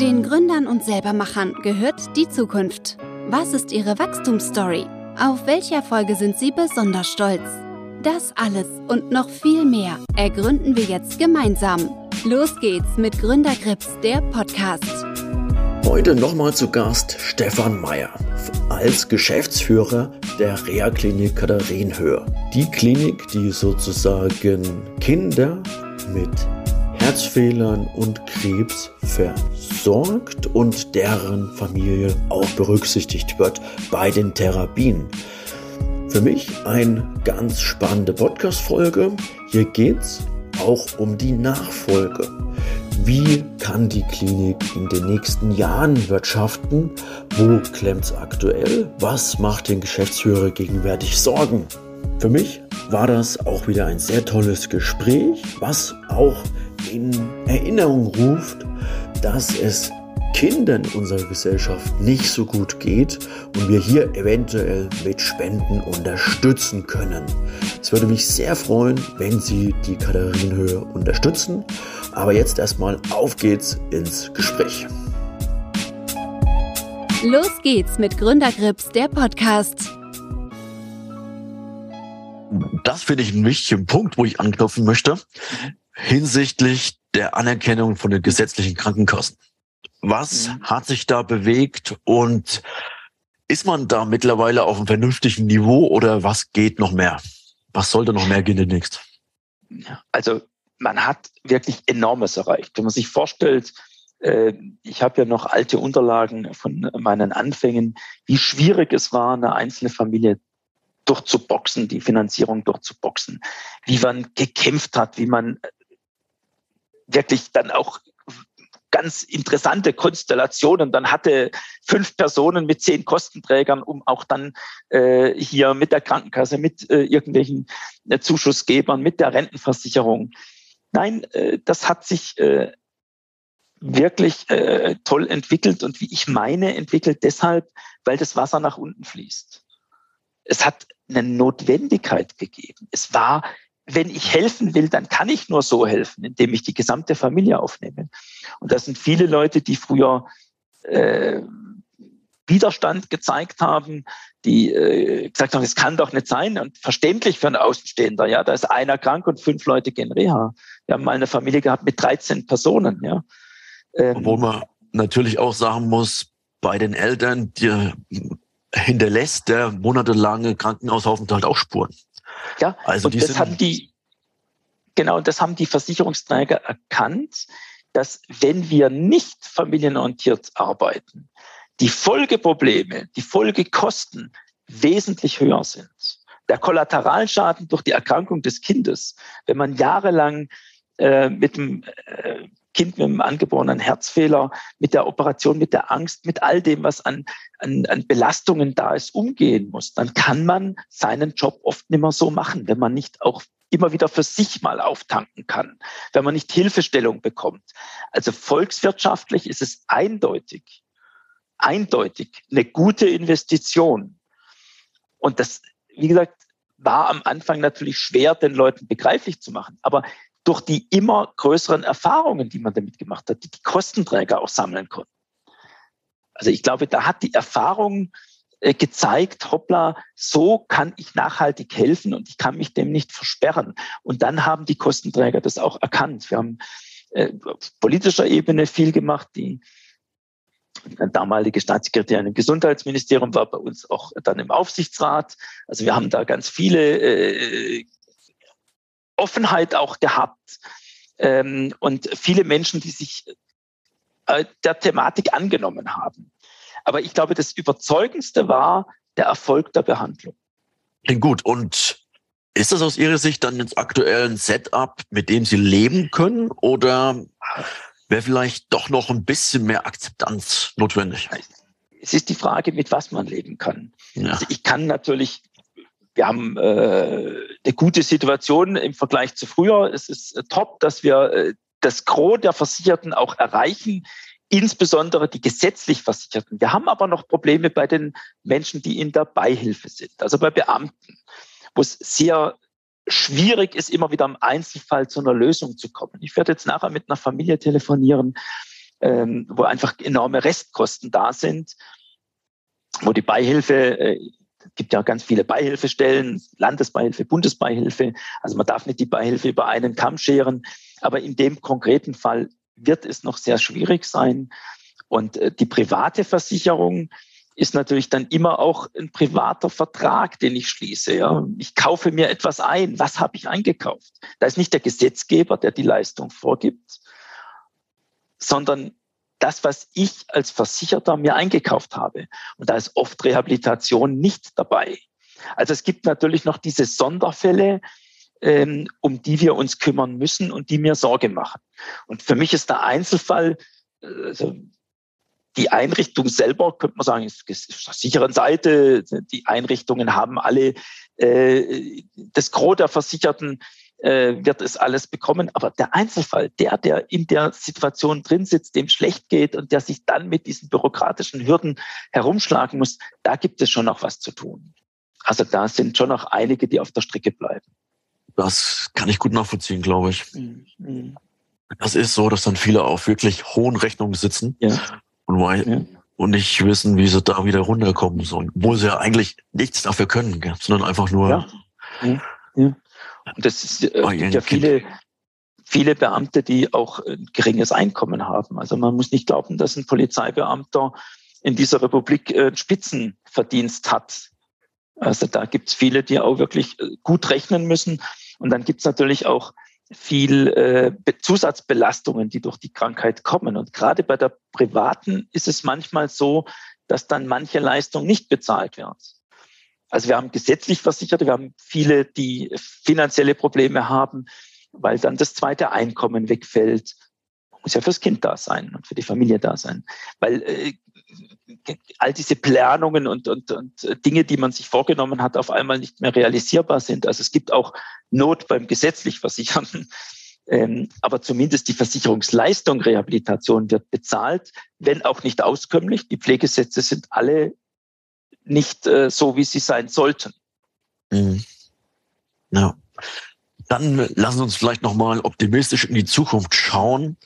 Den Gründern und Selbermachern gehört die Zukunft. Was ist ihre Wachstumsstory? Auf welche Erfolge sind sie besonders stolz? Das alles und noch viel mehr ergründen wir jetzt gemeinsam. Los geht's mit Gründergrips, der Podcast. Heute nochmal zu Gast Stefan Meyer als Geschäftsführer der Reha-Klinik Katharinenhöhe. Die Klinik, die sozusagen Kinder mit Herzfehlern und Krebs versorgt und deren Familie auch berücksichtigt wird bei den Therapien. Für mich eine ganz spannende Podcast-Folge. Hier geht's auch um die Nachfolge. Wie kann die Klinik in den nächsten Jahren wirtschaften? Wo klemmt's aktuell? Was macht den Geschäftsführer gegenwärtig Sorgen? Für mich war das auch wieder ein sehr tolles Gespräch, was auch in Erinnerung ruft, dass es Kindern unserer Gesellschaft nicht so gut geht und wir hier eventuell mit Spenden unterstützen können. Es würde mich sehr freuen, wenn Sie die Katharinenhöhe unterstützen. Aber jetzt erstmal auf geht's ins Gespräch. Los geht's mit Gründergrips, der Podcast. Das finde ich einen wichtigen Punkt, wo ich anknüpfen möchte hinsichtlich der Anerkennung von den gesetzlichen Krankenkassen. Was mhm. hat sich da bewegt und ist man da mittlerweile auf einem vernünftigen Niveau oder was geht noch mehr? Was sollte noch mehr gehen demnächst? Also man hat wirklich enormes erreicht. Wenn man sich vorstellt, äh, ich habe ja noch alte Unterlagen von meinen Anfängen, wie schwierig es war, eine einzelne Familie durchzuboxen, die Finanzierung durchzuboxen, wie man gekämpft hat, wie man wirklich dann auch ganz interessante Konstellationen. Dann hatte fünf Personen mit zehn Kostenträgern, um auch dann äh, hier mit der Krankenkasse, mit äh, irgendwelchen äh, Zuschussgebern, mit der Rentenversicherung. Nein, äh, das hat sich äh, wirklich äh, toll entwickelt und wie ich meine, entwickelt deshalb, weil das Wasser nach unten fließt. Es hat eine Notwendigkeit gegeben. Es war wenn ich helfen will, dann kann ich nur so helfen, indem ich die gesamte Familie aufnehme. Und das sind viele Leute, die früher äh, Widerstand gezeigt haben, die äh, gesagt haben, es kann doch nicht sein und verständlich für einen Außenstehender. Ja, da ist einer krank und fünf Leute gehen Reha. Wir haben mal eine Familie gehabt mit 13 Personen. Ja, ähm, obwohl man natürlich auch sagen muss, bei den Eltern, die hinterlässt der monatelange Krankenhausaufenthalt auch Spuren. Ja, also und das haben die, genau, das haben die Versicherungsträger erkannt, dass wenn wir nicht familienorientiert arbeiten, die Folgeprobleme, die Folgekosten wesentlich höher sind. Der Kollateralschaden durch die Erkrankung des Kindes, wenn man jahrelang äh, mit dem äh, Kind mit einem angeborenen Herzfehler, mit der Operation, mit der Angst, mit all dem, was an, an, an Belastungen da ist, umgehen muss, dann kann man seinen Job oft nicht mehr so machen, wenn man nicht auch immer wieder für sich mal auftanken kann, wenn man nicht Hilfestellung bekommt. Also volkswirtschaftlich ist es eindeutig, eindeutig eine gute Investition. Und das, wie gesagt, war am Anfang natürlich schwer, den Leuten begreiflich zu machen. Aber durch die immer größeren Erfahrungen, die man damit gemacht hat, die die Kostenträger auch sammeln konnten. Also ich glaube, da hat die Erfahrung äh, gezeigt, hoppla, so kann ich nachhaltig helfen und ich kann mich dem nicht versperren. Und dann haben die Kostenträger das auch erkannt. Wir haben äh, auf politischer Ebene viel gemacht. Die damalige Staatssekretärin im Gesundheitsministerium war bei uns auch dann im Aufsichtsrat. Also wir haben da ganz viele äh, Offenheit auch gehabt ähm, und viele Menschen, die sich äh, der Thematik angenommen haben. Aber ich glaube, das Überzeugendste war der Erfolg der Behandlung. Klingt gut. Und ist das aus Ihrer Sicht dann jetzt aktuell ein Setup, mit dem Sie leben können? Oder wäre vielleicht doch noch ein bisschen mehr Akzeptanz notwendig? Es ist die Frage, mit was man leben kann. Ja. Also ich kann natürlich wir haben äh, eine gute Situation im Vergleich zu früher. Es ist äh, top, dass wir äh, das Gros der Versicherten auch erreichen, insbesondere die gesetzlich Versicherten. Wir haben aber noch Probleme bei den Menschen, die in der Beihilfe sind, also bei Beamten, wo es sehr schwierig ist, immer wieder im Einzelfall zu einer Lösung zu kommen. Ich werde jetzt nachher mit einer Familie telefonieren, ähm, wo einfach enorme Restkosten da sind, wo die Beihilfe, äh, gibt ja ganz viele Beihilfestellen, Landesbeihilfe, Bundesbeihilfe, also man darf nicht die Beihilfe über einen Kamm scheren, aber in dem konkreten Fall wird es noch sehr schwierig sein. Und äh, die private Versicherung ist natürlich dann immer auch ein privater Vertrag, den ich schließe. Ja. Ich kaufe mir etwas ein. Was habe ich eingekauft? Da ist nicht der Gesetzgeber, der die Leistung vorgibt, sondern das, was ich als Versicherter mir eingekauft habe. Und da ist oft Rehabilitation nicht dabei. Also es gibt natürlich noch diese Sonderfälle, ähm, um die wir uns kümmern müssen und die mir Sorge machen. Und für mich ist der Einzelfall, also die Einrichtung selber, könnte man sagen, ist, ist auf der sicheren Seite. Die Einrichtungen haben alle, äh, das Gros der Versicherten äh, wird es alles bekommen. Aber der Einzelfall, der, der in der Situation drin sitzt, dem schlecht geht und der sich dann mit diesen bürokratischen Hürden herumschlagen muss, da gibt es schon noch was zu tun. Also da sind schon noch einige, die auf der Strecke bleiben. Das kann ich gut nachvollziehen, glaube ich. Mhm. Das ist so, dass dann viele auf wirklich hohen Rechnungen sitzen ja. und, ja. und nicht wissen, wie sie da wieder runterkommen sollen. Obwohl sie ja eigentlich nichts dafür können, sondern einfach nur. Ja. Und das ist, äh, oh, gibt ja viele, viele Beamte, die auch ein geringes Einkommen haben. Also man muss nicht glauben, dass ein Polizeibeamter in dieser Republik äh, Spitzenverdienst hat. Also da gibt es viele, die auch wirklich äh, gut rechnen müssen und dann gibt es natürlich auch viel äh, Zusatzbelastungen, die durch die Krankheit kommen. Und gerade bei der privaten ist es manchmal so, dass dann manche Leistung nicht bezahlt wird. Also wir haben gesetzlich Versicherte, wir haben viele, die finanzielle Probleme haben, weil dann das zweite Einkommen wegfällt. Muss ja fürs Kind da sein und für die Familie da sein. Weil äh, all diese Planungen und, und, und Dinge, die man sich vorgenommen hat, auf einmal nicht mehr realisierbar sind. Also es gibt auch Not beim gesetzlich Versicherten. Ähm, aber zumindest die Versicherungsleistung Rehabilitation wird bezahlt, wenn auch nicht auskömmlich. Die Pflegesätze sind alle nicht äh, so, wie sie sein sollten. Mhm. Ja. Dann lassen Sie uns vielleicht nochmal optimistisch in die Zukunft schauen.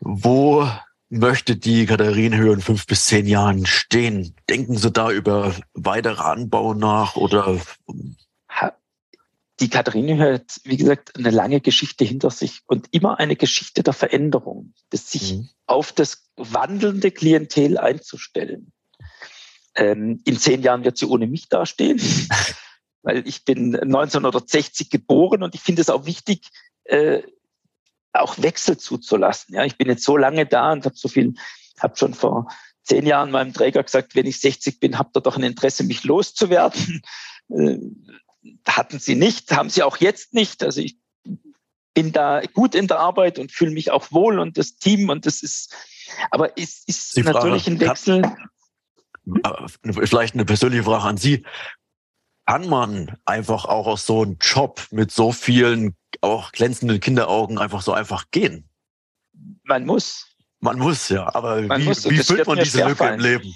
Wo möchte die Katharinenhöhe in fünf bis zehn Jahren stehen? Denken Sie da über weitere Anbau nach oder? Die Katharinenhöhe hat, wie gesagt, eine lange Geschichte hinter sich und immer eine Geschichte der Veränderung, das sich mhm. auf das wandelnde Klientel einzustellen. Ähm, in zehn Jahren wird sie ohne mich dastehen, weil ich bin 1960 geboren und ich finde es auch wichtig, äh, auch Wechsel zuzulassen. Ja, ich bin jetzt so lange da und habe so viel, habe schon vor zehn Jahren meinem Träger gesagt, wenn ich 60 bin, habt ihr doch ein Interesse, mich loszuwerden. Äh, hatten sie nicht, haben sie auch jetzt nicht. Also ich bin da gut in der Arbeit und fühle mich auch wohl und das Team und das ist, aber es ist natürlich ein Wechsel. Äh, vielleicht eine persönliche Frage an Sie. Kann man einfach auch aus so einem Job mit so vielen auch glänzende Kinderaugen einfach so einfach gehen. Man muss. Man muss, ja. Aber man wie, muss, wie füllt man diese Lücke fallen. im Leben?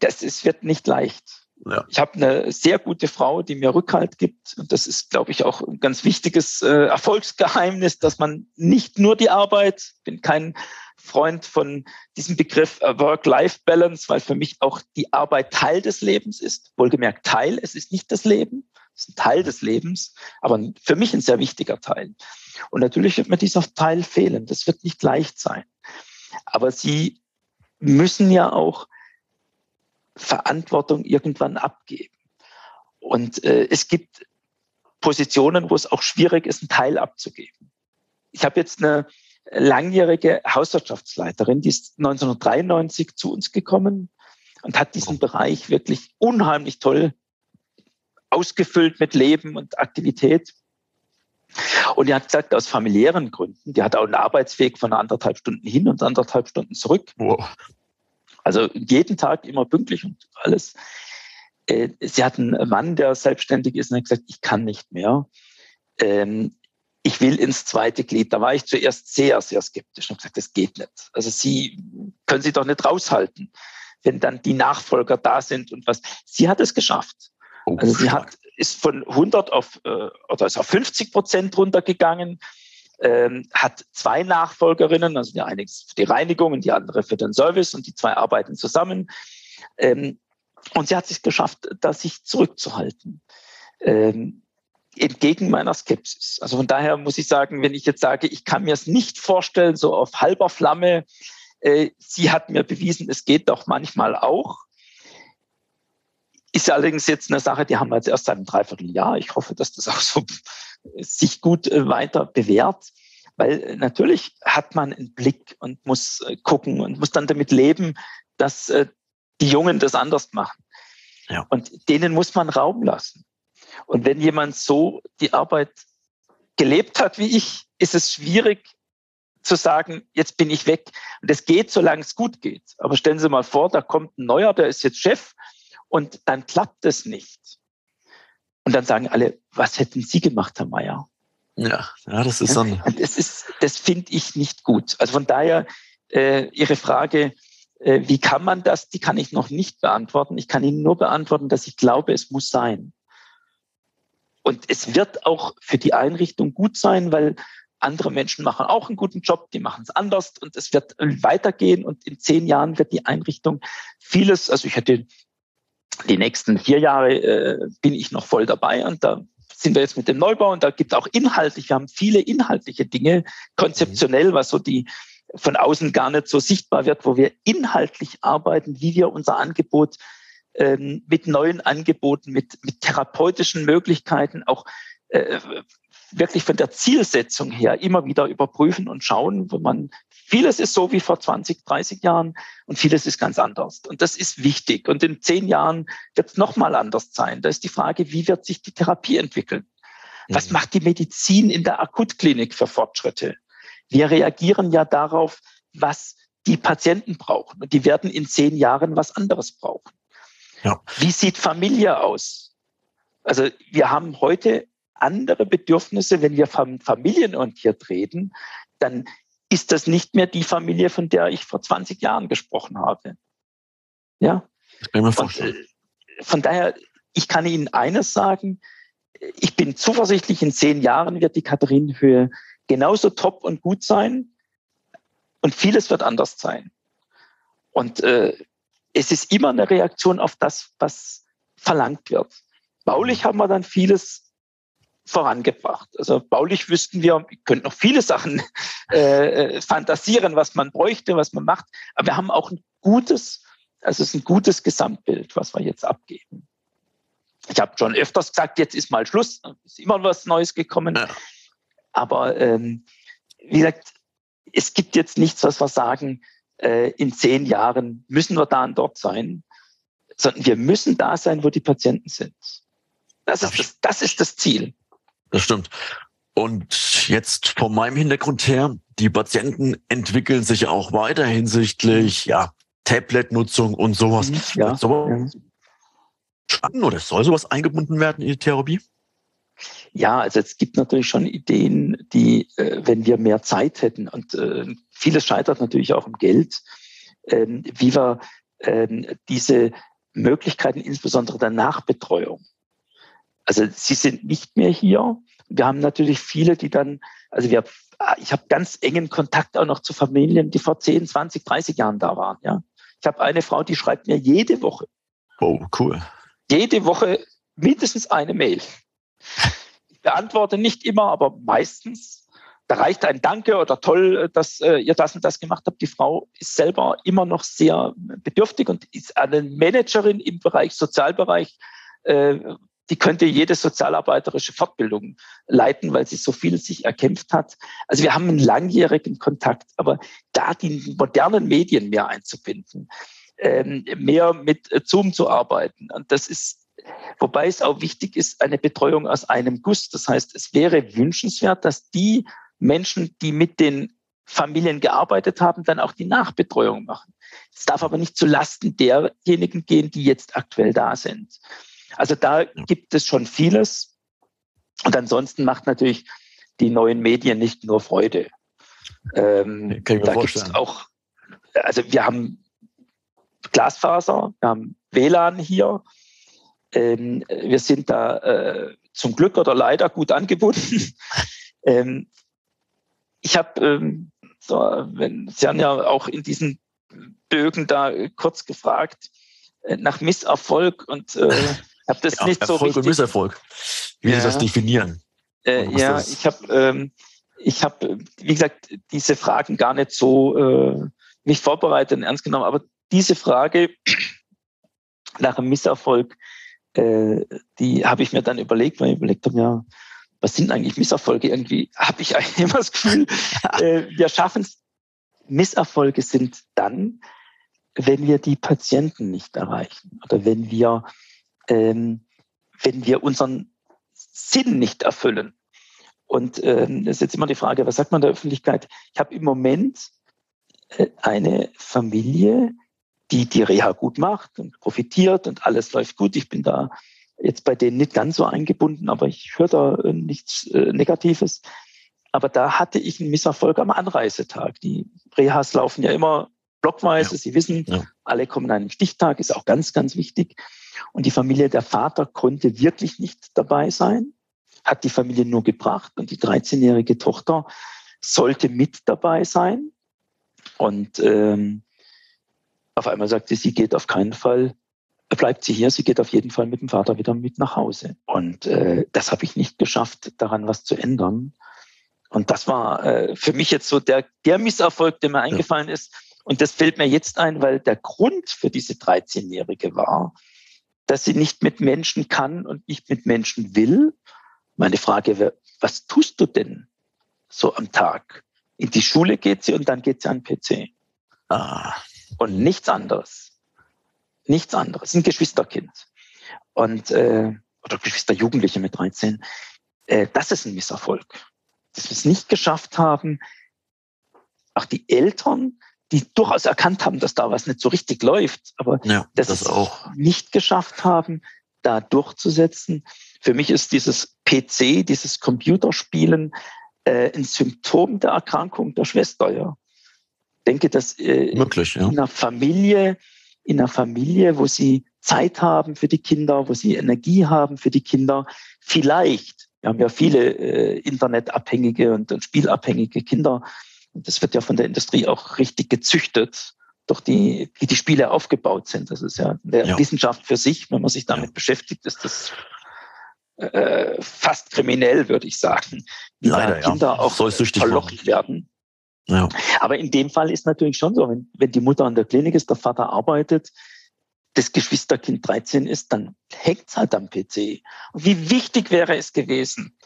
Das ist, wird nicht leicht. Ja. Ich habe eine sehr gute Frau, die mir Rückhalt gibt. Und das ist, glaube ich, auch ein ganz wichtiges äh, Erfolgsgeheimnis, dass man nicht nur die Arbeit, bin kein Freund von diesem Begriff äh, Work-Life-Balance, weil für mich auch die Arbeit Teil des Lebens ist. Wohlgemerkt Teil, es ist nicht das Leben. Das ist ein Teil des Lebens, aber für mich ein sehr wichtiger Teil. Und natürlich wird mir dieser Teil fehlen. Das wird nicht leicht sein. Aber sie müssen ja auch Verantwortung irgendwann abgeben. Und äh, es gibt Positionen, wo es auch schwierig ist, einen Teil abzugeben. Ich habe jetzt eine langjährige Hauswirtschaftsleiterin, die ist 1993 zu uns gekommen und hat diesen Bereich wirklich unheimlich toll ausgefüllt mit Leben und Aktivität. Und die hat gesagt, aus familiären Gründen, die hat auch einen Arbeitsweg von anderthalb Stunden hin und anderthalb Stunden zurück. Wow. Also jeden Tag immer pünktlich und alles. Äh, sie hat einen Mann, der selbstständig ist, und hat gesagt, ich kann nicht mehr. Ähm, ich will ins zweite Glied. Da war ich zuerst sehr, sehr skeptisch und gesagt, das geht nicht. Also Sie können Sie doch nicht raushalten, wenn dann die Nachfolger da sind und was. Sie hat es geschafft. Oh, also sie hat, ist von 100 auf, äh, oder ist auf 50 Prozent runtergegangen. Ähm, hat zwei Nachfolgerinnen, also die eine für die Reinigung und die andere für den Service und die zwei arbeiten zusammen. Ähm, und sie hat es geschafft, da sich zurückzuhalten. Ähm, entgegen meiner Skepsis. Also von daher muss ich sagen, wenn ich jetzt sage, ich kann mir es nicht vorstellen, so auf halber Flamme, äh, sie hat mir bewiesen, es geht doch manchmal auch. Ist allerdings jetzt eine Sache, die haben wir jetzt erst seit einem Dreivierteljahr. Ich hoffe, dass das auch so sich gut äh, weiter bewährt. Weil äh, natürlich hat man einen Blick und muss äh, gucken und muss dann damit leben, dass die Jungen das anders machen. Ja. Und denen muss man Raum lassen. Und wenn jemand so die Arbeit gelebt hat wie ich, ist es schwierig zu sagen, jetzt bin ich weg. Und es geht, solange es gut geht. Aber stellen Sie mal vor, da kommt ein neuer, der ist jetzt Chef und dann klappt es nicht. Und dann sagen alle, was hätten Sie gemacht, Herr Meier? Ja, ja das ist dann. Das ist, das finde ich nicht gut. Also von daher äh, Ihre Frage, äh, wie kann man das? Die kann ich noch nicht beantworten. Ich kann Ihnen nur beantworten, dass ich glaube, es muss sein. Und es wird auch für die Einrichtung gut sein, weil andere Menschen machen auch einen guten Job, die machen es anders und es wird weitergehen und in zehn Jahren wird die Einrichtung vieles, also ich hätte die nächsten vier Jahre äh, bin ich noch voll dabei und da sind wir jetzt mit dem Neubau und da gibt es auch inhaltlich, wir haben viele inhaltliche Dinge, konzeptionell, was so die von außen gar nicht so sichtbar wird, wo wir inhaltlich arbeiten, wie wir unser Angebot ähm, mit neuen Angeboten, mit, mit therapeutischen Möglichkeiten, auch äh, wirklich von der Zielsetzung her immer wieder überprüfen und schauen, wo man Vieles ist so wie vor 20, 30 Jahren und vieles ist ganz anders. Und das ist wichtig. Und in zehn Jahren wird es nochmal anders sein. Da ist die Frage, wie wird sich die Therapie entwickeln? Was mhm. macht die Medizin in der Akutklinik für Fortschritte? Wir reagieren ja darauf, was die Patienten brauchen. Und die werden in zehn Jahren was anderes brauchen. Ja. Wie sieht Familie aus? Also wir haben heute andere Bedürfnisse, wenn wir von familienorientiert reden, dann ist das nicht mehr die Familie, von der ich vor 20 Jahren gesprochen habe. Ja. Das kann ich mir vorstellen. Und, äh, von daher, ich kann Ihnen eines sagen, ich bin zuversichtlich, in zehn Jahren wird die Katharinenhöhe genauso top und gut sein und vieles wird anders sein. Und äh, es ist immer eine Reaktion auf das, was verlangt wird. Baulich haben wir dann vieles vorangebracht. Also baulich wüssten wir, wir könnten noch viele Sachen äh, äh, fantasieren, was man bräuchte, was man macht. Aber wir haben auch ein gutes, also es ist ein gutes Gesamtbild, was wir jetzt abgeben. Ich habe schon öfters gesagt, jetzt ist mal Schluss, ist immer was Neues gekommen. Ja. Aber ähm, wie gesagt, es gibt jetzt nichts, was wir sagen, äh, in zehn Jahren müssen wir da und dort sein, sondern wir müssen da sein, wo die Patienten sind. Das ist das, das, ist das Ziel. Das stimmt. Und jetzt von meinem Hintergrund her, die Patienten entwickeln sich auch weiter hinsichtlich ja, Tablet-Nutzung und sowas. Mhm, ja, sowas ja. Oder soll sowas eingebunden werden in die Therapie? Ja, also es gibt natürlich schon Ideen, die, äh, wenn wir mehr Zeit hätten, und äh, vieles scheitert natürlich auch im Geld, äh, wie wir ähm, diese Möglichkeiten, insbesondere der Nachbetreuung, also sie sind nicht mehr hier. Wir haben natürlich viele, die dann, also wir, ich habe ganz engen Kontakt auch noch zu Familien, die vor 10, 20, 30 Jahren da waren. Ja, ich habe eine Frau, die schreibt mir jede Woche. Oh, cool. Jede Woche mindestens eine Mail. Ich beantworte nicht immer, aber meistens. Da reicht ein Danke oder toll, dass äh, ihr das und das gemacht habt. Die Frau ist selber immer noch sehr bedürftig und ist eine Managerin im Bereich Sozialbereich, äh, die könnte jede sozialarbeiterische Fortbildung leiten, weil sie so viel sich erkämpft hat. Also wir haben einen langjährigen Kontakt, aber da die modernen Medien mehr einzubinden, ähm, mehr mit Zoom zu arbeiten. Und das ist, wobei es auch wichtig ist, eine Betreuung aus einem Guss. Das heißt, es wäre wünschenswert, dass die Menschen, die mit den Familien gearbeitet haben, dann auch die Nachbetreuung machen. Es darf aber nicht zu Lasten derjenigen gehen, die jetzt aktuell da sind. Also da gibt es schon vieles. Und ansonsten macht natürlich die neuen Medien nicht nur Freude. Ähm, da gibt es auch, also wir haben Glasfaser, wir haben WLAN hier. Ähm, wir sind da äh, zum Glück oder leider gut angebunden. ähm, ich habe, ähm, so, wenn Sie haben ja auch in diesen Bögen da kurz gefragt äh, nach Misserfolg und äh, habe das ja, nicht Erfolg so richtig. und Misserfolg. Wie ja. Sie das definieren? Äh, ja, das? ich habe, ähm, ich habe, wie gesagt, diese Fragen gar nicht so äh, mich vorbereitet und ernst genommen, aber diese Frage nach einem Misserfolg, äh, die habe ich mir dann überlegt, weil ich überlegt habe, ja, was sind eigentlich Misserfolge? Irgendwie habe ich eigentlich immer das Gefühl, äh, wir schaffen es. Misserfolge sind dann, wenn wir die Patienten nicht erreichen oder wenn wir, ähm, wenn wir unseren Sinn nicht erfüllen. Und ähm, das ist jetzt immer die Frage, was sagt man der Öffentlichkeit? Ich habe im Moment äh, eine Familie, die die Reha gut macht und profitiert und alles läuft gut. Ich bin da jetzt bei denen nicht ganz so eingebunden, aber ich höre da äh, nichts äh, Negatives. Aber da hatte ich einen Misserfolg am Anreisetag. Die Rehas laufen ja immer blockweise. Ja. Sie wissen, ja. alle kommen an einem Stichtag, ist auch ganz, ganz wichtig. Und die Familie, der Vater konnte wirklich nicht dabei sein, hat die Familie nur gebracht und die 13-jährige Tochter sollte mit dabei sein. Und ähm, auf einmal sagte sie, geht auf keinen Fall, bleibt sie hier, sie geht auf jeden Fall mit dem Vater wieder mit nach Hause. Und äh, das habe ich nicht geschafft, daran was zu ändern. Und das war äh, für mich jetzt so der, der Misserfolg, der mir eingefallen ist. Und das fällt mir jetzt ein, weil der Grund für diese 13-Jährige war, dass sie nicht mit Menschen kann und nicht mit Menschen will. Meine Frage wäre, was tust du denn so am Tag? In die Schule geht sie und dann geht sie an den PC. Ah. Und nichts anderes. Nichts anderes. Ein Geschwisterkind. Und, äh, oder Geschwisterjugendliche mit 13. Äh, das ist ein Misserfolg. Dass wir es nicht geschafft haben, auch die Eltern, die durchaus erkannt haben, dass da was nicht so richtig läuft, aber ja, das es auch nicht geschafft haben, da durchzusetzen. Für mich ist dieses PC, dieses Computerspielen äh, ein Symptom der Erkrankung der Schwester. Ja. Ich denke, dass äh, Möglich, ja. in einer Familie, in einer Familie, wo sie Zeit haben für die Kinder, wo sie Energie haben für die Kinder, vielleicht, wir haben ja viele äh, internetabhängige und, und spielabhängige Kinder, das wird ja von der Industrie auch richtig gezüchtet, durch die, wie die Spiele aufgebaut sind. Das ist ja eine ja. Wissenschaft für sich. Wenn man sich damit ja. beschäftigt, ist das äh, fast kriminell, würde ich sagen, wie Leider, Kinder ja. auch verlocht werden. Ja. Aber in dem Fall ist natürlich schon so, wenn, wenn die Mutter an der Klinik ist, der Vater arbeitet, das Geschwisterkind 13 ist, dann hängt es halt am PC. Und wie wichtig wäre es gewesen,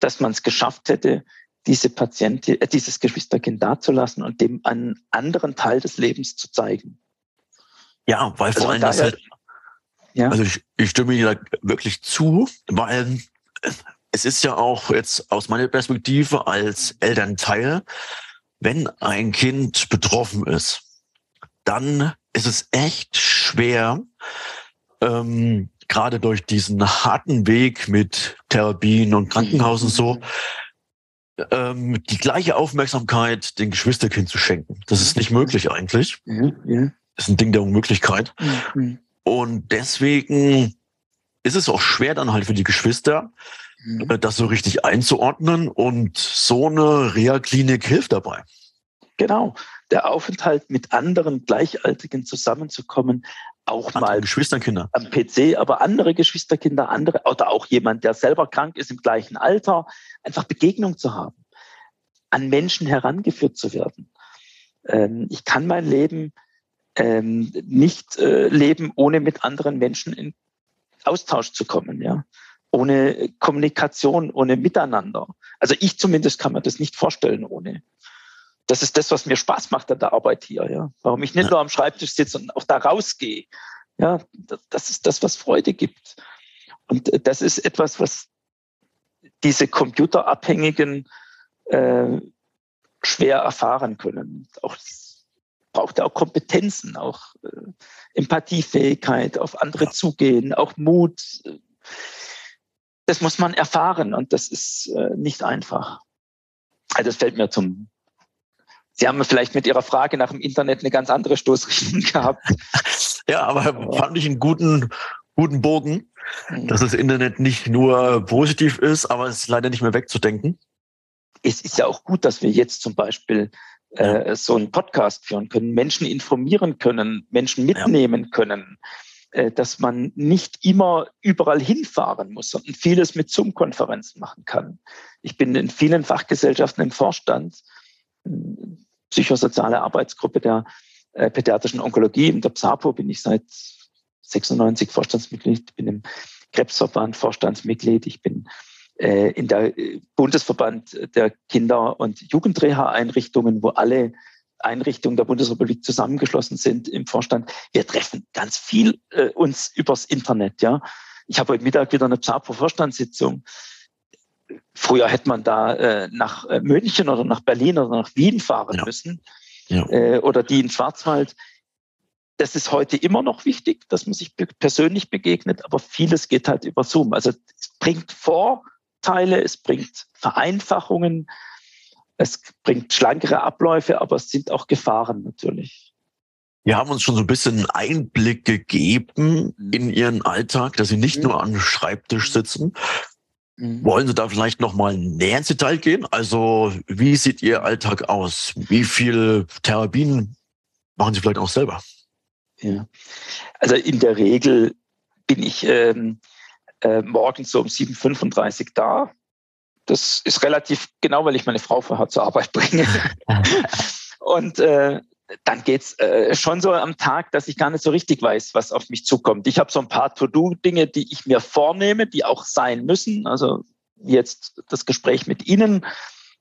dass man es geschafft hätte, diese Patientin, äh, dieses Geschwisterkind dazulassen und dem einen anderen Teil des Lebens zu zeigen. Ja, weil also vor allem das halt ja. Also ich, ich stimme Ihnen da wirklich zu, weil es ist ja auch jetzt aus meiner Perspektive als Elternteil, wenn ein Kind betroffen ist, dann ist es echt schwer, ähm, gerade durch diesen harten Weg mit Therapien und Krankenhaus und so, ähm, die gleiche Aufmerksamkeit dem Geschwisterkind zu schenken. Das ist nicht möglich eigentlich. Ja, ja. Das ist ein Ding der Unmöglichkeit. Mhm. Und deswegen ist es auch schwer dann halt für die Geschwister, mhm. Äh, das so richtig einzuordnen. Und so eine Reha-Klinik hilft dabei. Genau. Der Aufenthalt mit anderen Gleichaltrigen zusammenzukommen, auch andere mal Geschwisterkinder am PC, aber andere Geschwisterkinder, andere oder auch jemand, der selber krank ist im gleichen Alter, einfach Begegnung zu haben, an Menschen herangeführt zu werden. Ähm, ich kann mein Leben ähm, nicht äh, leben, ohne mit anderen Menschen in Austausch zu kommen, ja. Ohne Kommunikation, ohne Miteinander. Also ich zumindest kann mir das nicht vorstellen ohne. Das ist das, was mir Spaß macht an der Arbeit hier, ja. Warum ich nicht ja. nur am Schreibtisch sitze und auch da rausgehe. Ja, das ist das, was Freude gibt. Und äh, das ist etwas, was diese computerabhängigen äh, schwer erfahren können. Auch braucht auch Kompetenzen, auch äh, Empathiefähigkeit, auf andere ja. zugehen, auch Mut. Das muss man erfahren und das ist äh, nicht einfach. Also das fällt mir zum. Sie haben vielleicht mit Ihrer Frage nach dem Internet eine ganz andere Stoßrichtung gehabt. ja, aber fand ich einen guten, guten Bogen, mhm. dass das Internet nicht nur positiv ist, aber es ist leider nicht mehr wegzudenken. es ist ja auch gut, dass wir jetzt zum Beispiel äh, so einen Podcast führen können, Menschen informieren können, Menschen mitnehmen ja. können, äh, dass man nicht immer überall hinfahren muss, sondern vieles mit Zoom-Konferenzen machen kann. Ich bin in vielen Fachgesellschaften im Vorstand, psychosoziale Arbeitsgruppe der äh, pädiatrischen Onkologie, in der PSAPO bin ich seit 96 Vorstandsmitglied, bin im Krebsverband Vorstandsmitglied, ich bin äh, in der äh, Bundesverband der Kinder- und Jugendreha-Einrichtungen, wo alle Einrichtungen der Bundesrepublik zusammengeschlossen sind im Vorstand. Wir treffen ganz viel äh, uns übers Internet. Ja, ich habe heute Mittag wieder eine PSAPO-Vorstandssitzung. Früher hätte man da äh, nach äh, München oder nach Berlin oder nach Wien fahren ja. müssen ja. Äh, oder die in Schwarzwald. Das ist heute immer noch wichtig, dass man sich persönlich begegnet, aber vieles geht halt über Zoom. Also es bringt vor, Vorteile, es bringt Vereinfachungen, es bringt schlankere Abläufe, aber es sind auch Gefahren natürlich. Wir haben uns schon so ein bisschen Einblick gegeben mhm. in Ihren Alltag, dass Sie nicht mhm. nur am Schreibtisch sitzen. Mhm. Wollen Sie da vielleicht noch mal näher ins Detail gehen? Also, wie sieht Ihr Alltag aus? Wie viele Therapien machen Sie vielleicht auch selber? Ja, also in der Regel bin ich ähm, äh, morgens so um 7.35 Uhr da. Das ist relativ genau, weil ich meine Frau vorher zur Arbeit bringe. und äh, dann geht's äh, schon so am Tag, dass ich gar nicht so richtig weiß, was auf mich zukommt. Ich habe so ein paar To-Do-Dinge, die ich mir vornehme, die auch sein müssen. Also jetzt das Gespräch mit Ihnen,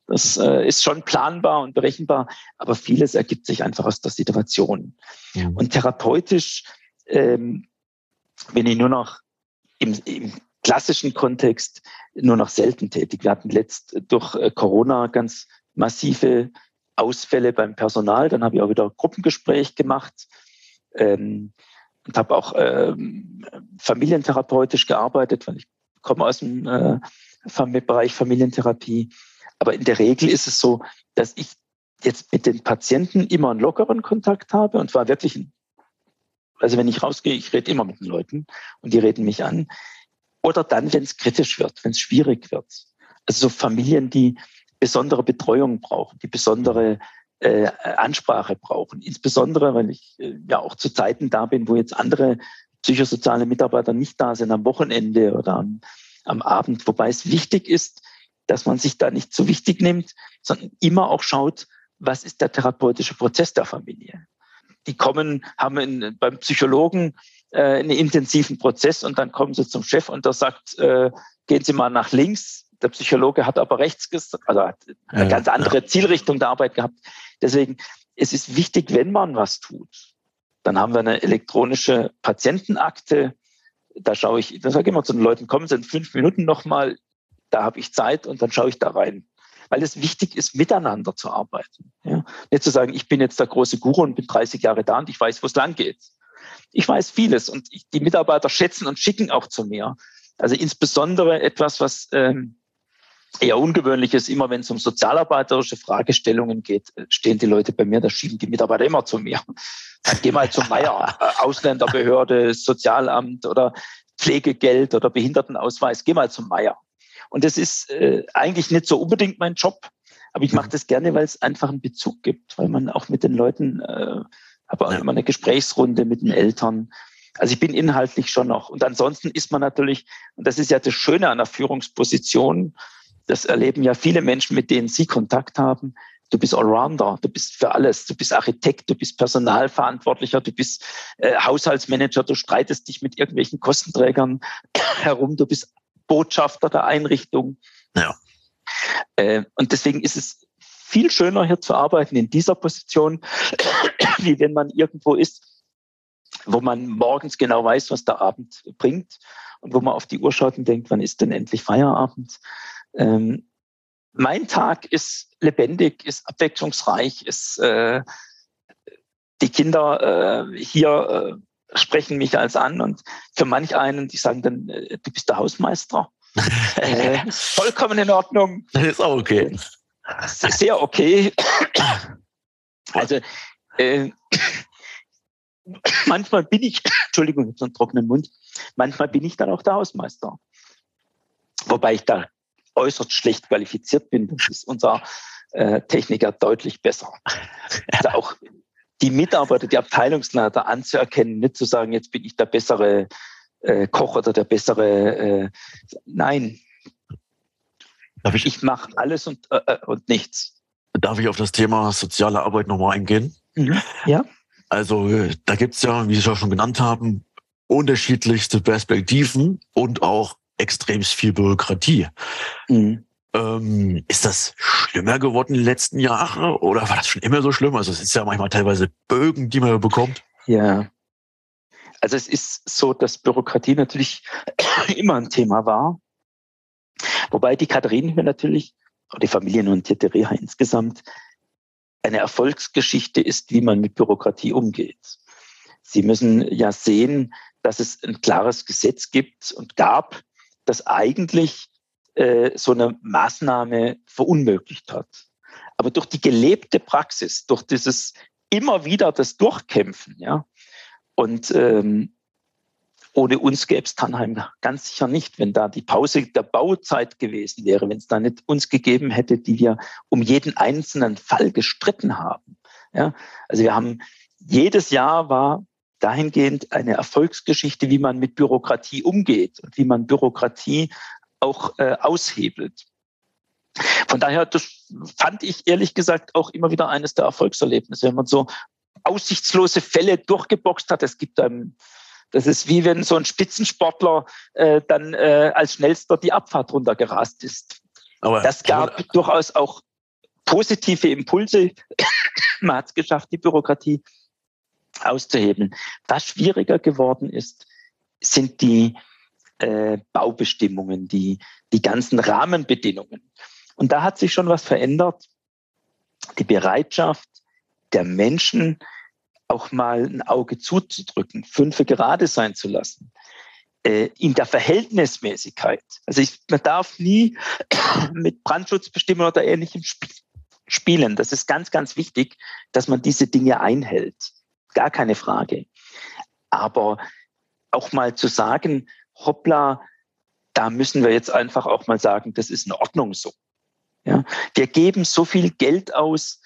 das äh, ist schon planbar und berechenbar, aber vieles ergibt sich einfach aus der Situation. Ja. Und therapeutisch ähm, bin ich nur noch im, im klassischen Kontext nur noch selten tätig. Wir hatten letzt durch äh, Corona ganz massive Ausfälle beim Personal. Dann habe ich auch wieder Gruppengespräch gemacht ähm, und habe auch ähm, familientherapeutisch gearbeitet, weil ich komme aus dem äh, Bereich Familientherapie. Aber in der Regel ist es so, dass ich jetzt mit den Patienten immer einen lockeren Kontakt habe und war wirklich also wenn ich rausgehe, ich rede immer mit den Leuten und die reden mich an. Oder dann, wenn es kritisch wird, wenn es schwierig wird. Also so Familien, die besondere Betreuung brauchen, die besondere äh, Ansprache brauchen. Insbesondere, weil ich äh, ja auch zu Zeiten da bin, wo jetzt andere psychosoziale Mitarbeiter nicht da sind am Wochenende oder am, am Abend. Wobei es wichtig ist, dass man sich da nicht zu wichtig nimmt, sondern immer auch schaut, was ist der therapeutische Prozess der Familie die kommen, haben in, beim Psychologen äh, einen intensiven Prozess und dann kommen sie zum Chef und der sagt, äh, gehen Sie mal nach links. Der Psychologe hat aber rechts, also hat eine ja, ganz andere ja. Zielrichtung der Arbeit gehabt. Deswegen, es ist wichtig, wenn man was tut. Dann haben wir eine elektronische Patientenakte. Da schaue ich, da sage ich immer zu den Leuten, kommen Sie in fünf Minuten nochmal, da habe ich Zeit und dann schaue ich da rein weil es wichtig ist, miteinander zu arbeiten. Ja? Nicht zu sagen, ich bin jetzt der große Guru und bin 30 Jahre da und ich weiß, wo es lang geht. Ich weiß vieles und ich, die Mitarbeiter schätzen und schicken auch zu mir. Also insbesondere etwas, was ähm, eher ungewöhnlich ist, immer wenn es um sozialarbeiterische Fragestellungen geht, äh, stehen die Leute bei mir, da schieben die Mitarbeiter immer zu mir. Dann geh mal zum Meier, äh, Ausländerbehörde, Sozialamt oder Pflegegeld oder Behindertenausweis, geh mal zum Meier. Und das ist äh, eigentlich nicht so unbedingt mein Job, aber ich mache das gerne, weil es einfach einen Bezug gibt, weil man auch mit den Leuten, äh, habe auch immer eine Gesprächsrunde mit den Eltern. Also ich bin inhaltlich schon noch. Und ansonsten ist man natürlich, und das ist ja das Schöne an der Führungsposition, das erleben ja viele Menschen, mit denen Sie Kontakt haben. Du bist Allrounder, du bist für alles, du bist Architekt, du bist Personalverantwortlicher, du bist äh, Haushaltsmanager, du streitest dich mit irgendwelchen Kostenträgern herum, du bist Botschafter der Einrichtung. Ja. Äh, und deswegen ist es viel schöner hier zu arbeiten in dieser Position, wie wenn man irgendwo ist, wo man morgens genau weiß, was der Abend bringt und wo man auf die Uhr schaut und denkt, wann ist denn endlich Feierabend? Ähm, mein Tag ist lebendig, ist abwechslungsreich, ist äh, die Kinder äh, hier äh, sprechen mich als an und für manch einen, die sagen dann, äh, du bist der Hausmeister. äh, vollkommen in Ordnung. Das ist auch okay. Sehr okay. Also äh, manchmal bin ich, Entschuldigung, ich habe so einen trockenen Mund, manchmal bin ich dann auch der Hausmeister. Wobei ich da äußerst schlecht qualifiziert bin. Das ist unser äh, Techniker deutlich besser. Also auch die Mitarbeiter, die Abteilungsleiter anzuerkennen, nicht zu sagen, jetzt bin ich der bessere äh, Koch oder der bessere. Äh, nein. Darf ich ich mache alles und, äh, äh, und nichts. Darf ich auf das Thema soziale Arbeit nochmal eingehen? Mhm. Ja. Also da gibt es ja, wie Sie es schon genannt haben, unterschiedlichste Perspektiven und auch extrem viel Bürokratie. Mhm. Ähm, ist das schlimmer geworden in den letzten Jahren oder war das schon immer so schlimm? Also es ist ja manchmal teilweise Bögen, die man bekommt. Ja. Also es ist so, dass Bürokratie natürlich immer ein Thema war. Wobei die Katharinenhöhe natürlich, oder die familienorientierte Reha insgesamt, eine Erfolgsgeschichte ist, wie man mit Bürokratie umgeht. Sie müssen ja sehen, dass es ein klares Gesetz gibt und gab, das eigentlich äh, so eine Maßnahme verunmöglicht hat. Aber durch die gelebte Praxis, durch dieses immer wieder das Durchkämpfen, ja, und ähm, ohne uns gäbe es Tannheim ganz sicher nicht, wenn da die Pause der Bauzeit gewesen wäre, wenn es da nicht uns gegeben hätte, die wir um jeden einzelnen Fall gestritten haben. Ja, also wir haben jedes Jahr war dahingehend eine Erfolgsgeschichte, wie man mit Bürokratie umgeht und wie man Bürokratie auch äh, aushebelt. Von daher, das fand ich ehrlich gesagt auch immer wieder eines der Erfolgserlebnisse, wenn man so aussichtslose Fälle durchgeboxt hat. Es gibt einem, das ist wie wenn so ein Spitzensportler äh, dann äh, als schnellster die Abfahrt runtergerast ist. Aber das gab aber, durchaus auch positive Impulse. man hat es geschafft, die Bürokratie auszuhebeln. Was schwieriger geworden ist, sind die äh, Baubestimmungen, die, die ganzen Rahmenbedingungen. Und da hat sich schon was verändert. Die Bereitschaft der Menschen, auch mal ein Auge zuzudrücken, fünfe gerade sein zu lassen, äh, in der Verhältnismäßigkeit. Also ich, man darf nie mit Brandschutzbestimmungen oder ähnlichem spielen. Das ist ganz, ganz wichtig, dass man diese Dinge einhält. Gar keine Frage. Aber auch mal zu sagen, hoppla, da müssen wir jetzt einfach auch mal sagen, das ist in Ordnung so. Ja, wir geben so viel Geld aus,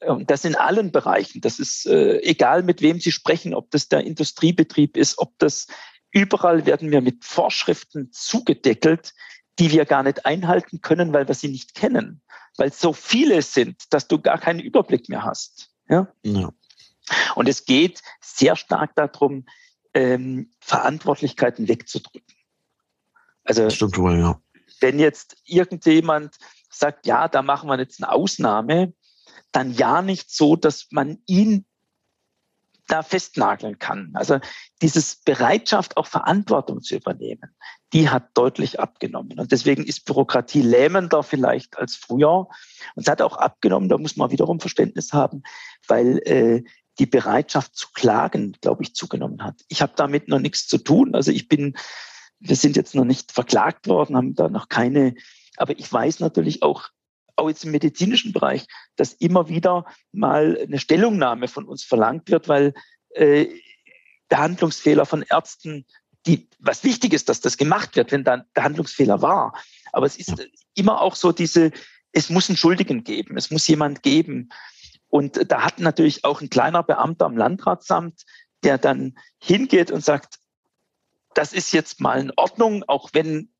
und das in allen Bereichen. Das ist äh, egal, mit wem Sie sprechen, ob das der Industriebetrieb ist, ob das überall werden wir mit Vorschriften zugedeckelt, die wir gar nicht einhalten können, weil wir sie nicht kennen, weil so viele sind, dass du gar keinen Überblick mehr hast. Ja? ja. Und es geht sehr stark darum, ähm, Verantwortlichkeiten wegzudrücken. Also, stimmt wohl, ja. wenn jetzt irgendjemand sagt, ja, da machen wir jetzt eine Ausnahme, dann ja nicht so, dass man ihn da festnageln kann. Also dieses Bereitschaft, auch Verantwortung zu übernehmen, die hat deutlich abgenommen. Und deswegen ist Bürokratie lähmender vielleicht als früher. Und es hat auch abgenommen, da muss man wiederum Verständnis haben, weil äh, die Bereitschaft zu klagen, glaube ich, zugenommen hat. Ich habe damit noch nichts zu tun. Also ich bin, wir sind jetzt noch nicht verklagt worden, haben da noch keine, aber ich weiß natürlich auch, auch jetzt im medizinischen Bereich, dass immer wieder mal eine Stellungnahme von uns verlangt wird, weil äh, Behandlungsfehler von Ärzten, die, was wichtig ist, dass das gemacht wird, wenn dann Behandlungsfehler war. Aber es ist immer auch so diese, es muss einen Schuldigen geben, es muss jemand geben, und da hat natürlich auch ein kleiner Beamter am Landratsamt, der dann hingeht und sagt, das ist jetzt mal in Ordnung, auch wenn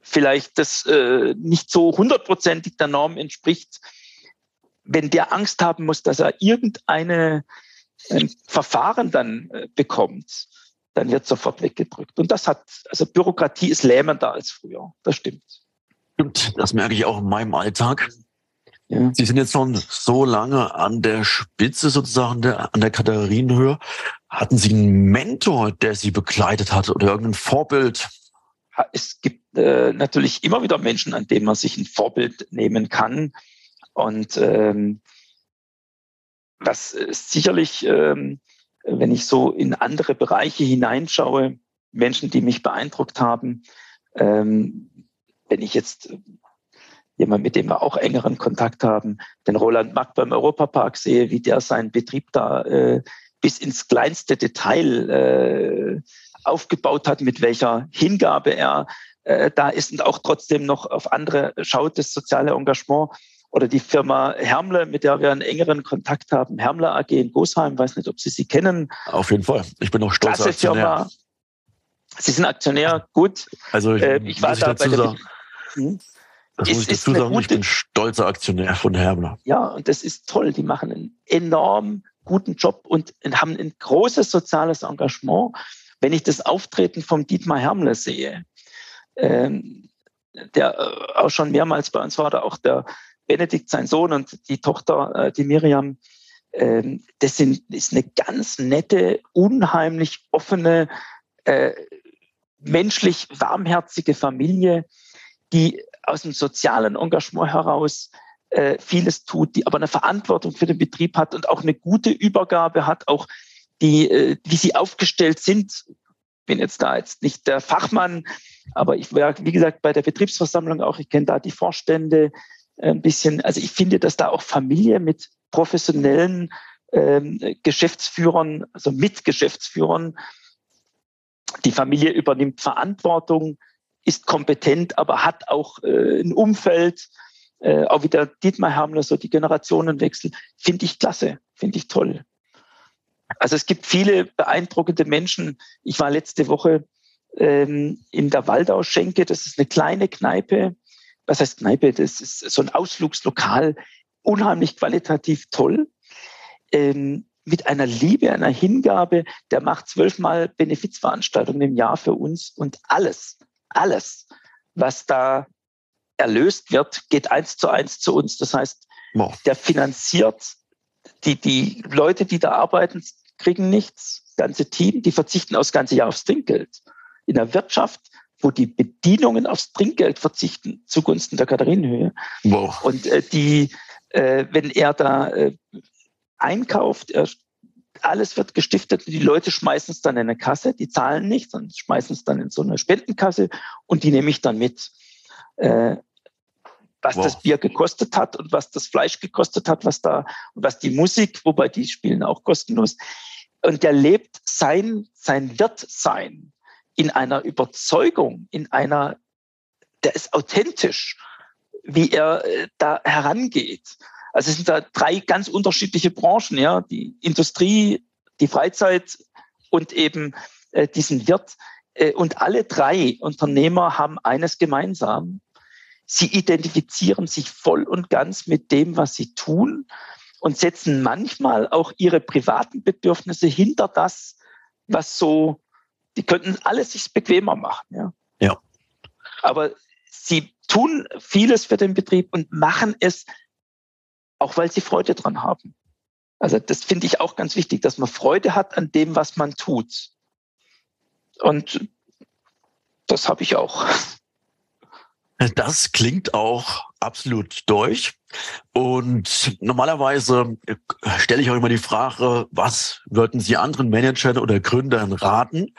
vielleicht das äh, nicht so hundertprozentig der Norm entspricht. Wenn der Angst haben muss, dass er irgendeine ein Verfahren dann äh, bekommt, dann wird sofort weggedrückt. Und das hat, also Bürokratie ist lähmender als früher. Das stimmt. Stimmt, das merke ich auch in meinem Alltag. Ja. Sie sind jetzt schon so lange an der Spitze sozusagen der, an der Katharinenhöhe. Hatten Sie einen Mentor, der Sie begleitet hat oder irgendein Vorbild? Es gibt äh, natürlich immer wieder Menschen, an denen man sich ein Vorbild nehmen kann. Und ähm, das ist sicherlich, ähm, wenn ich so in andere Bereiche hineinschaue, Menschen, die mich beeindruckt haben. Ähm, wenn ich jetzt jemand, mit dem wir auch engeren Kontakt haben, den Roland Mack beim Europapark sehe, wie der seinen Betrieb da äh, bis ins kleinste Detail äh, aufgebaut hat, mit welcher Hingabe er äh, da ist und auch trotzdem noch auf andere schaut, das soziale Engagement oder die Firma Hermle, mit der wir einen engeren Kontakt haben, Hermle AG in Gosheim, weiß nicht, ob Sie sie kennen. Auf jeden Fall. Ich bin auch stolz Klasse Firma. Sie sind Aktionär, gut. Also ich, äh, ich war ich da bei der sagen, hm? Das muss ich dazu sagen, gute, ich bin stolzer Aktionär von Hermle. Ja, und das ist toll. Die machen einen enorm guten Job und haben ein großes soziales Engagement. Wenn ich das Auftreten vom Dietmar Hermle sehe, ähm, der äh, auch schon mehrmals bei uns war, da auch der Benedikt, sein Sohn und die Tochter, äh, die Miriam, ähm, das sind, ist eine ganz nette, unheimlich offene, äh, menschlich warmherzige Familie, die aus dem sozialen Engagement heraus äh, vieles tut, die aber eine Verantwortung für den Betrieb hat und auch eine gute Übergabe hat, auch die, äh, wie sie aufgestellt sind. Bin jetzt da jetzt nicht der Fachmann, aber ich war, wie gesagt, bei der Betriebsversammlung auch, ich kenne da die Vorstände äh, ein bisschen. Also ich finde, dass da auch Familie mit professionellen ähm, Geschäftsführern, also mit Geschäftsführern, die Familie übernimmt Verantwortung, ist kompetent, aber hat auch äh, ein Umfeld, äh, auch wieder Dietmar Hermler, so die Generationenwechsel, finde ich klasse, finde ich toll. Also es gibt viele beeindruckende Menschen. Ich war letzte Woche ähm, in der Waldau-Schenke, das ist eine kleine Kneipe. Was heißt Kneipe? Das ist so ein Ausflugslokal, unheimlich qualitativ toll. Ähm, mit einer Liebe, einer Hingabe, der macht zwölfmal Benefizveranstaltungen im Jahr für uns und alles, alles, was da erlöst wird, geht eins zu eins zu uns. Das heißt, wow. der finanziert die, die Leute, die da arbeiten, kriegen nichts. Das ganze Team, die verzichten aus ganze Jahr aufs Trinkgeld. In der Wirtschaft, wo die Bedienungen aufs Trinkgeld verzichten zugunsten der Katharinenhöhe. Wow. Und äh, die, äh, wenn er da äh, einkauft, er, alles wird gestiftet und die Leute schmeißen es dann in eine Kasse, die zahlen nichts und schmeißen es dann in so eine Spendenkasse und die nehme ich dann mit. Äh, was wow. das Bier gekostet hat und was das Fleisch gekostet hat, was da, was die Musik, wobei die spielen auch kostenlos. Und der lebt sein, sein Wirtsein in einer Überzeugung, in einer, der ist authentisch, wie er äh, da herangeht. Also es sind da drei ganz unterschiedliche Branchen, ja, die Industrie, die Freizeit und eben äh, diesen Wirt. Äh, und alle drei Unternehmer haben eines gemeinsam. Sie identifizieren sich voll und ganz mit dem, was sie tun und setzen manchmal auch ihre privaten Bedürfnisse hinter das, was so, die könnten alles sich bequemer machen. Ja. ja. Aber sie tun vieles für den Betrieb und machen es auch, weil sie Freude dran haben. Also das finde ich auch ganz wichtig, dass man Freude hat an dem, was man tut. Und das habe ich auch. Das klingt auch absolut durch. Und normalerweise äh, stelle ich auch immer die Frage, was würden Sie anderen Managern oder Gründern raten?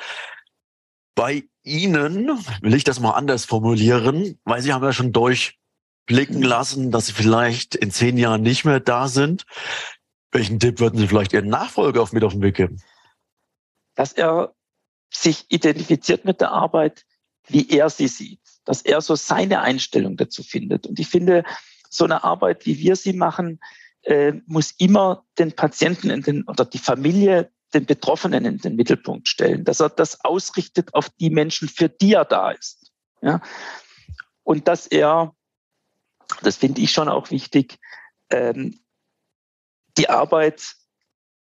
Bei Ihnen will ich das mal anders formulieren, weil Sie haben ja schon durchblicken lassen, dass Sie vielleicht in zehn Jahren nicht mehr da sind. Welchen Tipp würden Sie vielleicht Ihren Nachfolger auf mit auf den Weg geben? Dass er sich identifiziert mit der Arbeit, wie er sie sieht dass er so seine Einstellung dazu findet. Und ich finde, so eine Arbeit, wie wir sie machen, äh, muss immer den Patienten in den, oder die Familie, den Betroffenen in den Mittelpunkt stellen, dass er das ausrichtet auf die Menschen, für die er da ist. Ja? Und dass er, das finde ich schon auch wichtig, ähm, die Arbeit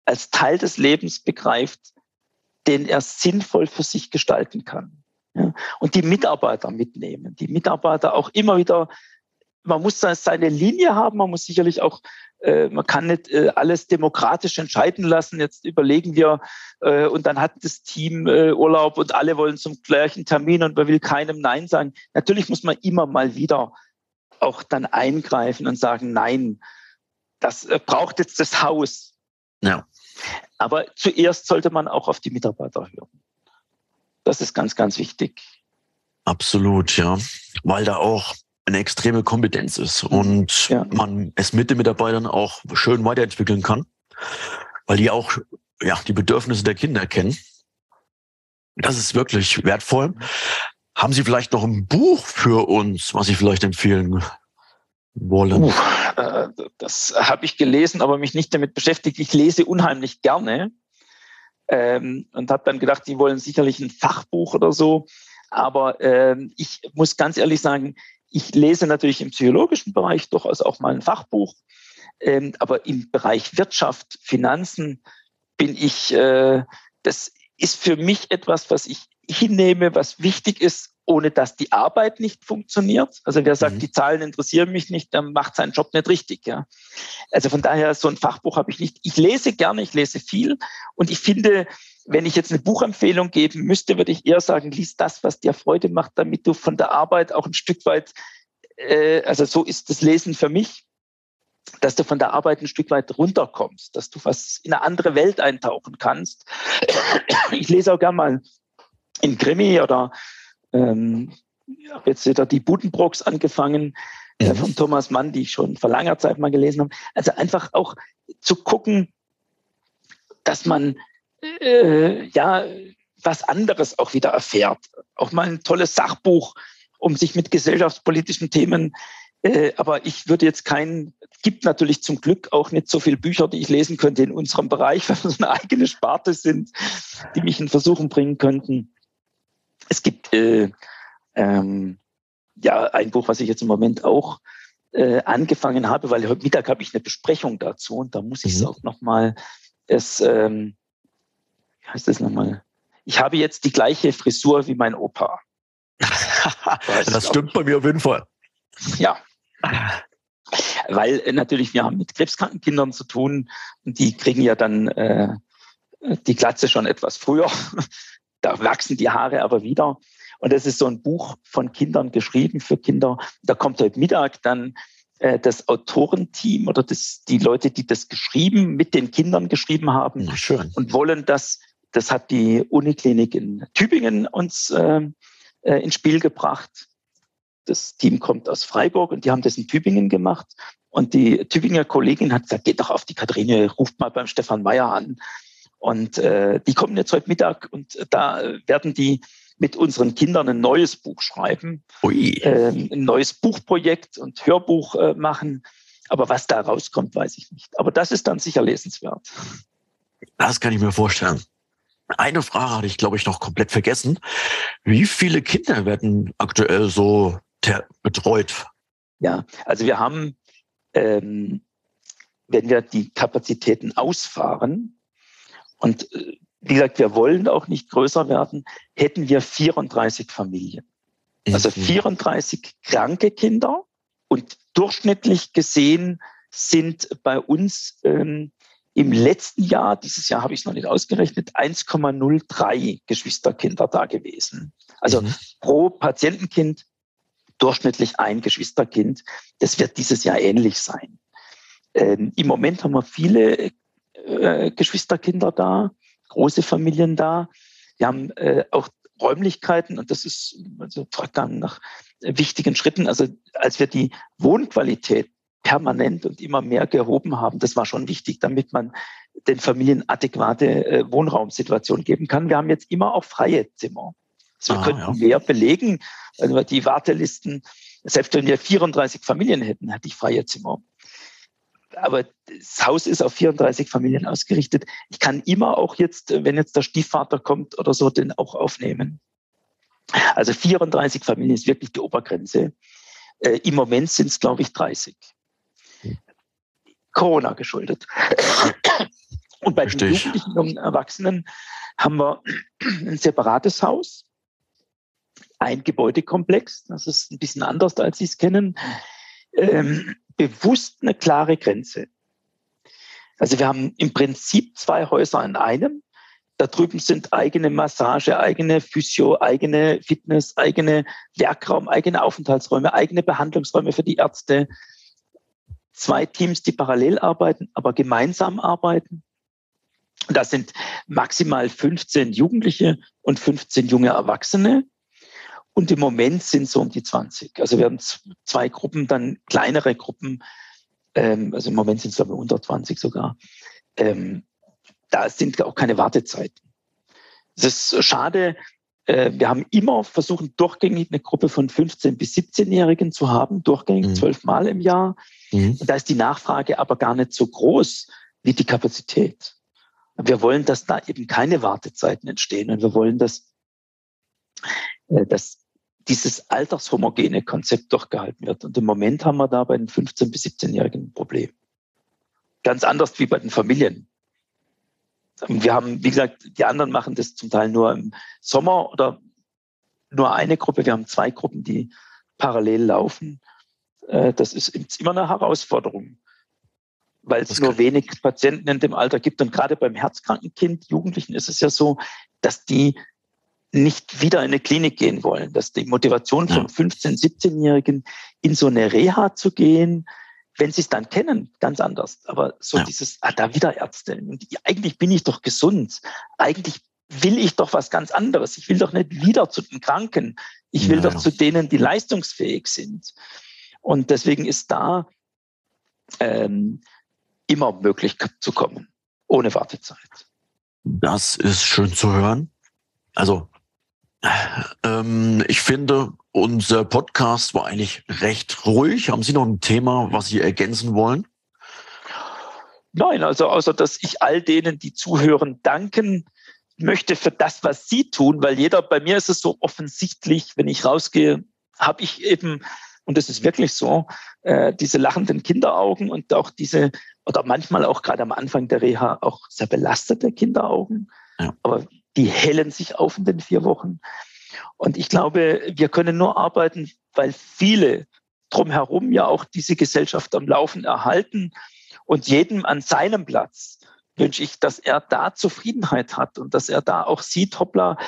als Teil des Lebens begreift, den er sinnvoll für sich gestalten kann. Ja, und die Mitarbeiter mitnehmen. Die Mitarbeiter auch immer wieder, man muss seine Linie haben, man muss sicherlich auch, äh, man kann nicht äh, alles demokratisch entscheiden lassen. Jetzt überlegen wir, äh, und dann hat das Team Urlaub und alle wollen zum gleichen Termin und man will keinem Nein sagen. Natürlich muss man immer mal wieder auch dann eingreifen und sagen, nein, das äh, braucht jetzt das Haus. Ja. Aber zuerst sollte man auch auf die Mitarbeiter hören. Das ist ganz, ganz wichtig. Absolut, ja. Weil da auch eine extreme Kompetenz ist und ja. man es mit den Mitarbeitern auch schön weiterentwickeln kann, weil die auch ja, die Bedürfnisse der Kinder kennen. Das ist wirklich wertvoll. Haben Sie vielleicht noch ein Buch für uns, was Sie vielleicht empfehlen wollen? Uh, das habe ich gelesen, aber mich nicht damit beschäftigt. Ich lese unheimlich gerne ähm, und habe dann gedacht, die wollen sicherlich ein Fachbuch oder so. Aber ähm, ich muss ganz ehrlich sagen, ich lese natürlich im psychologischen Bereich durchaus auch mal ein Fachbuch, ähm, aber im Bereich Wirtschaft, Finanzen bin ich, äh, das ist für mich etwas, was ich hinnehme, was wichtig ist, ohne dass die Arbeit nicht funktioniert. Also wer sagt, mhm. die Zahlen interessieren mich nicht, der macht seinen Job nicht richtig. Ja. Also von daher, so ein Fachbuch habe ich nicht. Ich lese gerne, ich lese viel und ich finde, wenn ich jetzt eine Buchempfehlung geben müsste, würde ich eher sagen, lies das, was dir Freude macht, damit du von der Arbeit auch ein Stück weit, äh, also so ist das Lesen für mich, dass du von der Arbeit ein Stück weit runterkommst, dass du was in eine andere Welt eintauchen kannst. Ich lese auch gerne mal in Krimi oder ähm, jetzt wieder die Budenbrooks angefangen äh, von Thomas Mann, die ich schon vor langer Zeit mal gelesen habe. Also einfach auch zu gucken, dass man äh, ja was anderes auch wieder erfährt. Auch mal ein tolles Sachbuch, um sich mit gesellschaftspolitischen Themen äh, aber ich würde jetzt kein, gibt natürlich zum Glück auch nicht so viele Bücher, die ich lesen könnte in unserem Bereich, weil wir so eine eigene Sparte sind, die mich in Versuchen bringen könnten. Es gibt äh, ähm, ja ein Buch, was ich jetzt im Moment auch äh, angefangen habe, weil heute Mittag habe ich eine Besprechung dazu und da muss ich es mhm. auch nochmal, es, ähm, wie heißt das nochmal? Ich habe jetzt die gleiche Frisur wie mein Opa. das stimmt bei mir auf jeden Fall. Ja. Weil äh, natürlich wir haben mit krebskranken Kindern zu tun und die kriegen ja dann äh, die Glatze schon etwas früher. Da wachsen die Haare aber wieder. Und das ist so ein Buch von Kindern geschrieben für Kinder. Da kommt heute Mittag dann äh, das Autorenteam oder das, die Leute, die das geschrieben, mit den Kindern geschrieben haben ja, schön. und wollen das, das hat die Uniklinik in Tübingen uns äh, äh ins Spiel gebracht das Team kommt aus Freiburg und die haben das in Tübingen gemacht. Und die Tübinger Kollegin hat gesagt, geht doch auf die Katharine, ruft mal beim Stefan Meyer an. Und äh, die kommen jetzt heute Mittag und da werden die mit unseren Kindern ein neues Buch schreiben, äh, ein neues Buchprojekt und Hörbuch äh, machen. Aber was da rauskommt, weiß ich nicht. Aber das ist dann sicher lesenswert. Das kann ich mir vorstellen. Eine Frage hatte ich, glaube ich, noch komplett vergessen. Wie viele Kinder werden aktuell so betreut? Ja, also wir haben, ähm, wenn wir die Kapazitäten ausfahren und äh, wie gesagt, wir wollen auch nicht größer werden, hätten wir 34 Familien. Also 34 mhm. kranke Kinder und durchschnittlich gesehen sind bei uns ähm, im letzten Jahr, dieses Jahr habe ich es noch nicht ausgerechnet, 1,03 Geschwisterkinder da gewesen. Also mhm. pro Patientenkind durchschnittlich ein Geschwisterkind. Das wird dieses Jahr ähnlich sein. Ähm, Im Moment haben wir viele äh, Geschwisterkinder da, große Familien da. Wir haben äh, auch Räumlichkeiten und das ist also Vorgang nach wichtigen Schritten. Also als wir die Wohnqualität permanent und immer mehr gehoben haben, das war schon wichtig, damit man den Familien adäquate äh, Wohnraumsituation geben kann. Wir haben jetzt immer auch freie Zimmer. Also wir ah, könnten ja. mehr belegen, also die Wartelisten, selbst wenn wir 34 Familien hätten, hätte ich freie Zimmer. Aber das Haus ist auf 34 Familien ausgerichtet. Ich kann immer auch jetzt, wenn jetzt der Stiefvater kommt oder so, den auch aufnehmen. Also 34 Familien ist wirklich die Obergrenze. Äh, Im Moment sind es, glaube ich, 30. Hm. Corona geschuldet. Und bei Richtig. den Jugendlichen und Erwachsenen haben wir ein separates Haus ein Gebäudekomplex, das ist ein bisschen anders, als Sie es kennen, ähm, bewusst eine klare Grenze. Also wir haben im Prinzip zwei Häuser in einem. Da drüben sind eigene Massage, eigene Physio, eigene Fitness, eigene Werkraum, eigene Aufenthaltsräume, eigene Behandlungsräume für die Ärzte. Zwei Teams, die parallel arbeiten, aber gemeinsam arbeiten. Das sind maximal 15 Jugendliche und 15 junge Erwachsene. Und im Moment sind so um die 20. Also wir haben zwei Gruppen, dann kleinere Gruppen. Ähm, also im Moment sind es glaube ich unter 20 sogar. Ähm, da sind auch keine Wartezeiten. Es ist schade, äh, wir haben immer versucht, durchgängig eine Gruppe von 15- bis 17-Jährigen zu haben, durchgängig mhm. zwölfmal im Jahr. Mhm. Und da ist die Nachfrage aber gar nicht so groß wie die Kapazität. Wir wollen, dass da eben keine Wartezeiten entstehen und wir wollen, dass, äh, dass dieses altershomogene Konzept durchgehalten wird. Und im Moment haben wir da bei den 15- bis 17-Jährigen ein Problem. Ganz anders wie bei den Familien. Wir haben, wie gesagt, die anderen machen das zum Teil nur im Sommer oder nur eine Gruppe. Wir haben zwei Gruppen, die parallel laufen. Äh, das ist immer eine Herausforderung, weil es nur wenig Patienten in dem Alter gibt. Und gerade beim herzkranken Kind, Jugendlichen ist es ja so, dass die nicht wieder in eine Klinik gehen wollen, dass die Motivation von 15-, 17-Jährigen in so eine Reha zu gehen, wenn sie es dann kennen, ganz anders. Aber so ja. dieses, ah, da wieder Ärzte. Und eigentlich bin ich doch gesund. Eigentlich will ich doch was ganz anderes. Ich will doch nicht wieder zu den Kranken. Ich will ja, doch zu denen, die leistungsfähig sind. Und deswegen ist da ähm, immer möglich zu kommen, ohne Wartezeit. Das ist schön zu hören. Also ähm, ich finde, unser Podcast war eigentlich recht ruhig. Haben Sie noch ein Thema, was Sie ergänzen wollen? Nein, also außer dass ich all denen, die zuhören, danken möchte für das, was sie tun, weil jeder, bei mir ist es so offensichtlich, wenn ich rausgehe, habe ich eben, und das ist wirklich so, äh, diese lachenden Kinderaugen und auch diese, oder manchmal auch gerade am Anfang der Reha auch sehr belastete Kinderaugen. Ja. Aber die hellen sich auf in den vier Wochen. Und ich glaube, wir können nur arbeiten, weil viele drumherum ja auch diese Gesellschaft am Laufen erhalten und jedem an seinem Platz wünsche ich, dass er da Zufriedenheit hat und dass er da auch sieht, hoppla,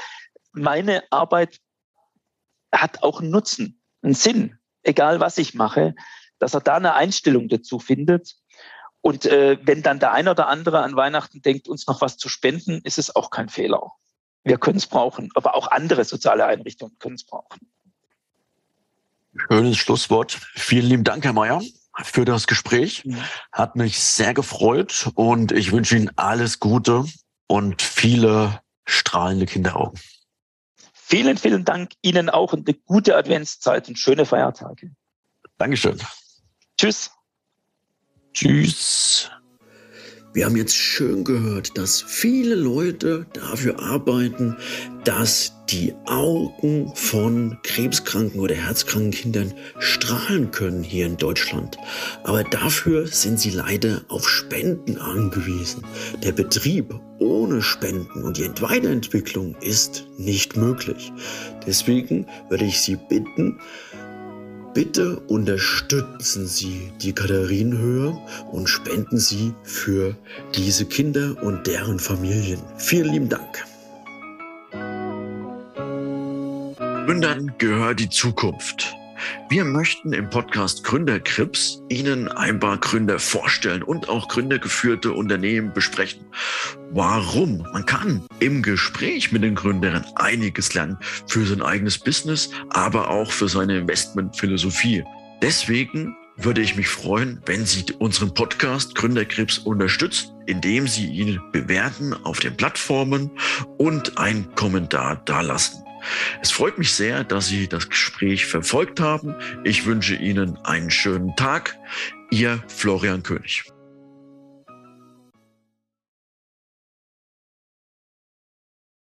meine Arbeit hat auch einen Nutzen, einen Sinn, egal was ich mache, dass er da eine Einstellung dazu findet. Und äh, wenn dann der ein oder andere an Weihnachten denkt, uns noch was zu spenden, ist es auch kein Fehler. Wir können es brauchen, aber auch andere soziale Einrichtungen können es brauchen. Schönes Schlusswort. Vielen lieben Dank, Herr Mayer, für das Gespräch. Hat mich sehr gefreut und ich wünsche Ihnen alles Gute und viele strahlende Kinderaugen. Vielen, vielen Dank Ihnen auch und eine gute Adventszeit und schöne Feiertage. Dankeschön. Tschüss. Tschüss. Wir haben jetzt schön gehört, dass viele Leute dafür arbeiten, dass die Augen von krebskranken oder herzkranken Kindern strahlen können hier in Deutschland. Aber dafür sind sie leider auf Spenden angewiesen. Der Betrieb ohne Spenden und die Weiterentwicklung ist nicht möglich. Deswegen würde ich Sie bitten, Bitte unterstützen Sie die Katharinenhöhe und spenden Sie für diese Kinder und deren Familien. Vielen lieben Dank. Gründern gehört die Zukunft. Wir möchten im Podcast Gründerkrips Ihnen ein paar Gründer vorstellen und auch gründergeführte Unternehmen besprechen. Warum? Man kann im Gespräch mit den Gründern einiges lernen für sein eigenes Business, aber auch für seine Investmentphilosophie. Deswegen würde ich mich freuen, wenn Sie unseren Podcast Gründerkrebs unterstützen, indem Sie ihn bewerten auf den Plattformen und einen Kommentar dalassen. Es freut mich sehr, dass Sie das Gespräch verfolgt haben. Ich wünsche Ihnen einen schönen Tag. Ihr Florian König.